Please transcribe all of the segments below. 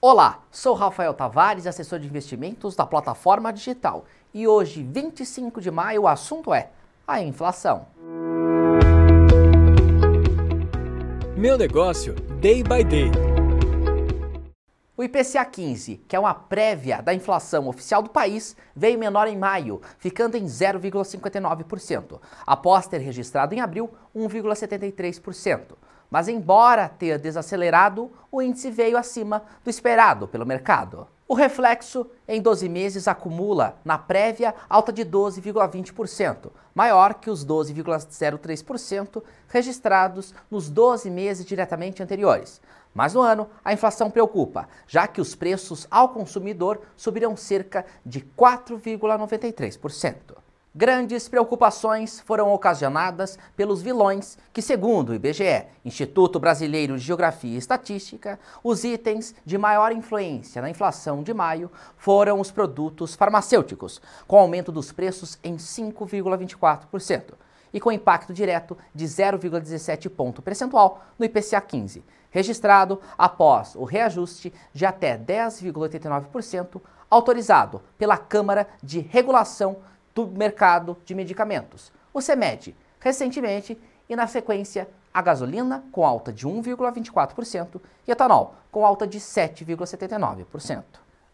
Olá, sou Rafael Tavares, assessor de investimentos da plataforma digital. E hoje, 25 de maio, o assunto é a inflação. Meu negócio, day by day. O IPCA 15, que é uma prévia da inflação oficial do país, veio menor em maio, ficando em 0,59%, após ter registrado em abril 1,73%. Mas, embora ter desacelerado, o índice veio acima do esperado pelo mercado. O reflexo em 12 meses acumula, na prévia, alta de 12,20%, maior que os 12,03% registrados nos 12 meses diretamente anteriores. Mas no ano, a inflação preocupa, já que os preços ao consumidor subiram cerca de 4,93%. Grandes preocupações foram ocasionadas pelos vilões que, segundo o IBGE, Instituto Brasileiro de Geografia e Estatística, os itens de maior influência na inflação de maio foram os produtos farmacêuticos, com aumento dos preços em 5,24% e com impacto direto de 0,17 ponto percentual no IPCA 15, registrado após o reajuste de até 10,89% autorizado pela Câmara de Regulação do mercado de medicamentos, o CEMED, recentemente, e na sequência a gasolina com alta de 1,24% e etanol com alta de 7,79%.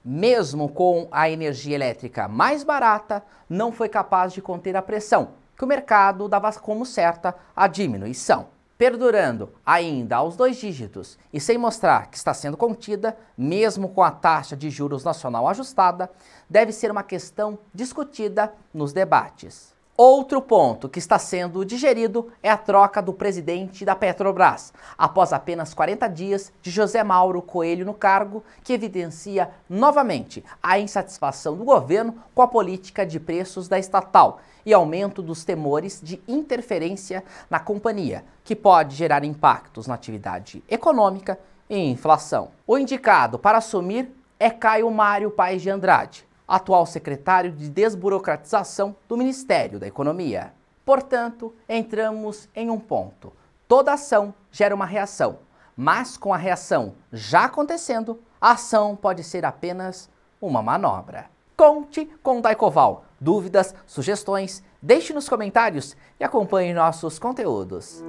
Mesmo com a energia elétrica mais barata, não foi capaz de conter a pressão que o mercado dava como certa a diminuição. Perdurando ainda aos dois dígitos e sem mostrar que está sendo contida, mesmo com a taxa de juros nacional ajustada, deve ser uma questão discutida nos debates. Outro ponto que está sendo digerido é a troca do presidente da Petrobras, após apenas 40 dias de José Mauro Coelho no cargo, que evidencia novamente a insatisfação do governo com a política de preços da estatal e aumento dos temores de interferência na companhia, que pode gerar impactos na atividade econômica e inflação. O indicado para assumir é Caio Mário Paes de Andrade atual secretário de Desburocratização do Ministério da Economia. Portanto, entramos em um ponto. Toda ação gera uma reação, mas com a reação já acontecendo, a ação pode ser apenas uma manobra. Conte com o Daicoval. Dúvidas, sugestões, deixe nos comentários e acompanhe nossos conteúdos.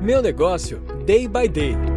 Meu negócio, day by day